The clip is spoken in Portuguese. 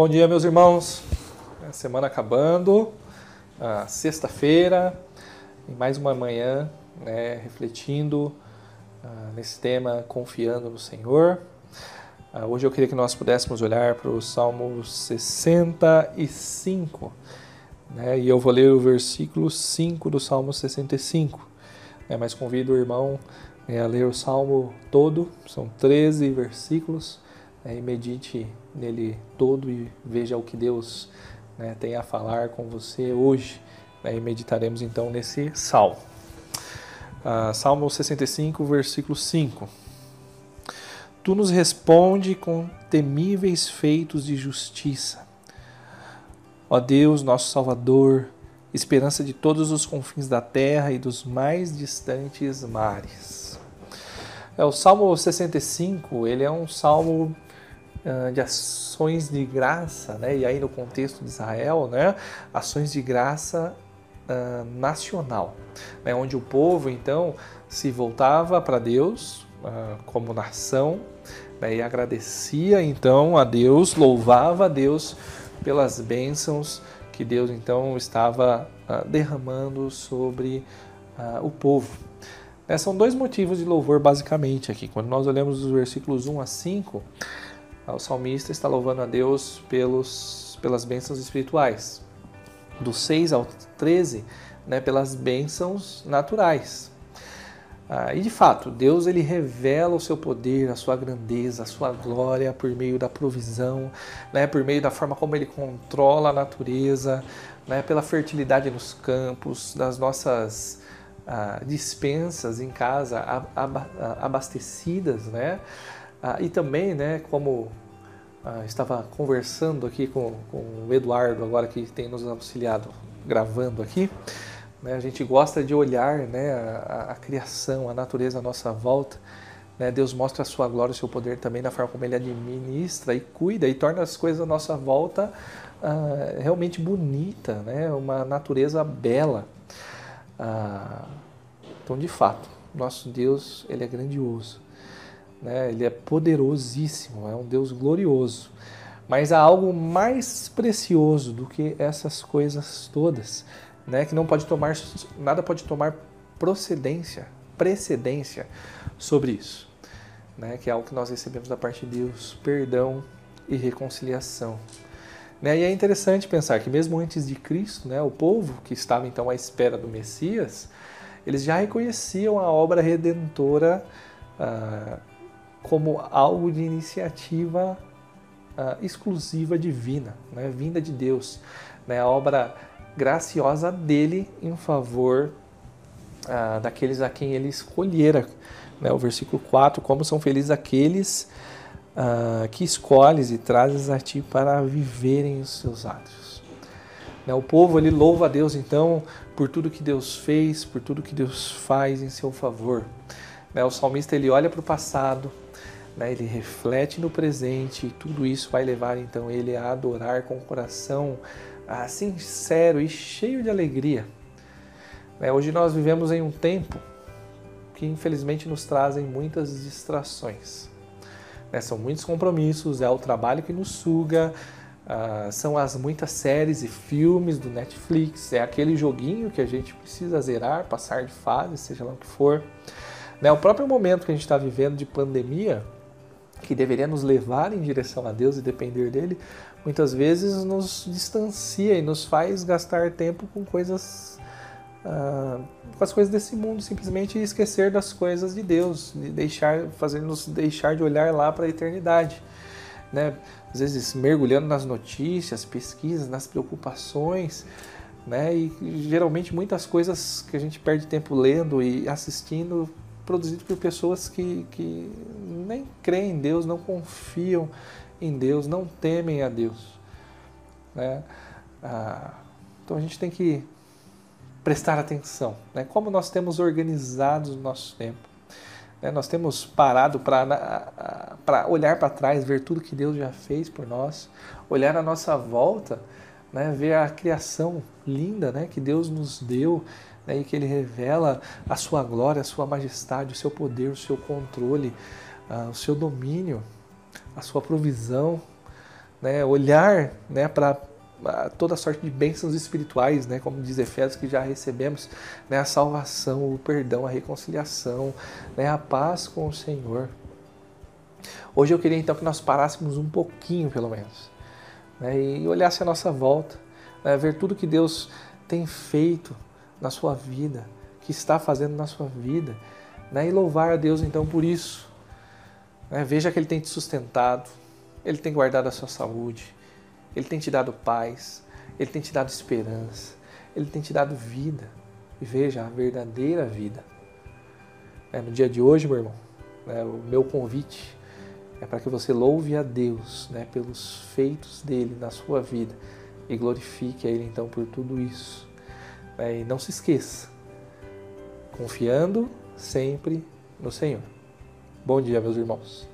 Bom dia, meus irmãos. A semana acabando, sexta-feira, em mais uma manhã, né, refletindo uh, nesse tema, confiando no Senhor. Uh, hoje eu queria que nós pudéssemos olhar para o Salmo 65, né, e eu vou ler o versículo 5 do Salmo 65, né, mas convido o irmão né, a ler o Salmo todo, são 13 versículos, né, e medite nele todo e veja o que Deus né, tem a falar com você hoje. Né, e meditaremos então nesse salmo. Uh, salmo 65, versículo 5. Tu nos responde com temíveis feitos de justiça. Ó Deus, nosso Salvador, esperança de todos os confins da terra e dos mais distantes mares. É, o Salmo 65, ele é um salmo de ações de graça, né? e aí no contexto de Israel, né? ações de graça uh, nacional, né? onde o povo então se voltava para Deus uh, como nação né? e agradecia então a Deus, louvava a Deus pelas bênçãos que Deus então estava uh, derramando sobre o povo. Né? São dois motivos de louvor basicamente aqui. Quando nós olhamos os versículos 1 a 5, o salmista está louvando a Deus pelos, pelas bênçãos espirituais do 6 ao 13, né, pelas bênçãos naturais. Ah, e de fato, Deus ele revela o seu poder, a sua grandeza, a sua glória por meio da provisão, né, por meio da forma como ele controla a natureza, né, pela fertilidade nos campos, das nossas ah, dispensas em casa abastecidas, né, ah, e também, né, como ah, estava conversando aqui com, com o Eduardo, agora que tem nos auxiliado gravando aqui. Né, a gente gosta de olhar né, a, a, criação, a natureza à nossa volta. Né, Deus mostra a sua glória, o seu poder também na forma como Ele administra e cuida e torna as coisas à nossa volta ah, realmente bonita, né, uma natureza bela. Ah, então, de fato, nosso Deus ele é grandioso. Né? Ele é poderosíssimo, é um Deus glorioso. Mas há algo mais precioso do que essas coisas todas, né? que não pode tomar, nada pode tomar procedência, precedência sobre isso. Né? Que é algo que nós recebemos da parte de Deus, perdão e reconciliação. Né? E é interessante pensar que mesmo antes de Cristo, né, o povo que estava então à espera do Messias, eles já reconheciam a obra redentora uh, como algo de iniciativa uh, exclusiva divina, né, vinda de Deus, né, a obra graciosa dele em favor uh, daqueles a quem ele escolhera. Né, o versículo 4: Como são felizes aqueles uh, que escolhes e trazes a ti para viverem os seus atos. Né, o povo ele louva a Deus então por tudo que Deus fez, por tudo que Deus faz em seu favor. Né, o salmista ele olha para o passado, né, ele reflete no presente e tudo isso vai levar então ele a adorar com o coração ah, sincero e cheio de alegria. Né, hoje nós vivemos em um tempo que infelizmente nos trazem muitas distrações. Né, são muitos compromissos, é o trabalho que nos suga, ah, são as muitas séries e filmes do Netflix, é aquele joguinho que a gente precisa zerar, passar de fase, seja lá o que for. Né, o próprio momento que a gente está vivendo de pandemia que deveria nos levar em direção a Deus e depender dele, muitas vezes nos distancia e nos faz gastar tempo com coisas uh, com as coisas desse mundo, simplesmente esquecer das coisas de Deus, de deixar, fazer nos deixar de olhar lá para a eternidade, né? Às vezes mergulhando nas notícias, pesquisas, nas preocupações, né? E geralmente muitas coisas que a gente perde tempo lendo e assistindo produzido por pessoas que, que nem creem em Deus, não confiam em Deus, não temem a Deus. Né? Ah, então a gente tem que prestar atenção. Né? Como nós temos organizado o nosso tempo. Né? Nós temos parado para olhar para trás, ver tudo que Deus já fez por nós, olhar à nossa volta, né? ver a criação linda né? que Deus nos deu né, e que ele revela a sua glória, a sua majestade, o seu poder, o seu controle, uh, o seu domínio, a sua provisão. né, olhar né, para toda sorte de bênçãos espirituais, né, como diz Efésios, que já recebemos, né, a salvação, o perdão, a reconciliação, né, a paz com o Senhor. Hoje eu queria então que nós parássemos um pouquinho, pelo menos, né, e olhasse a nossa volta, né, ver tudo que Deus tem feito na sua vida, que está fazendo na sua vida, né, e louvar a Deus então por isso. Né, veja que Ele tem te sustentado, Ele tem guardado a sua saúde, Ele tem te dado paz, Ele tem te dado esperança, Ele tem te dado vida. E veja a verdadeira vida. É, no dia de hoje, meu irmão, né, o meu convite é para que você louve a Deus né, pelos feitos dele na sua vida e glorifique a Ele então por tudo isso. É, e não se esqueça, confiando sempre no Senhor. Bom dia, meus irmãos.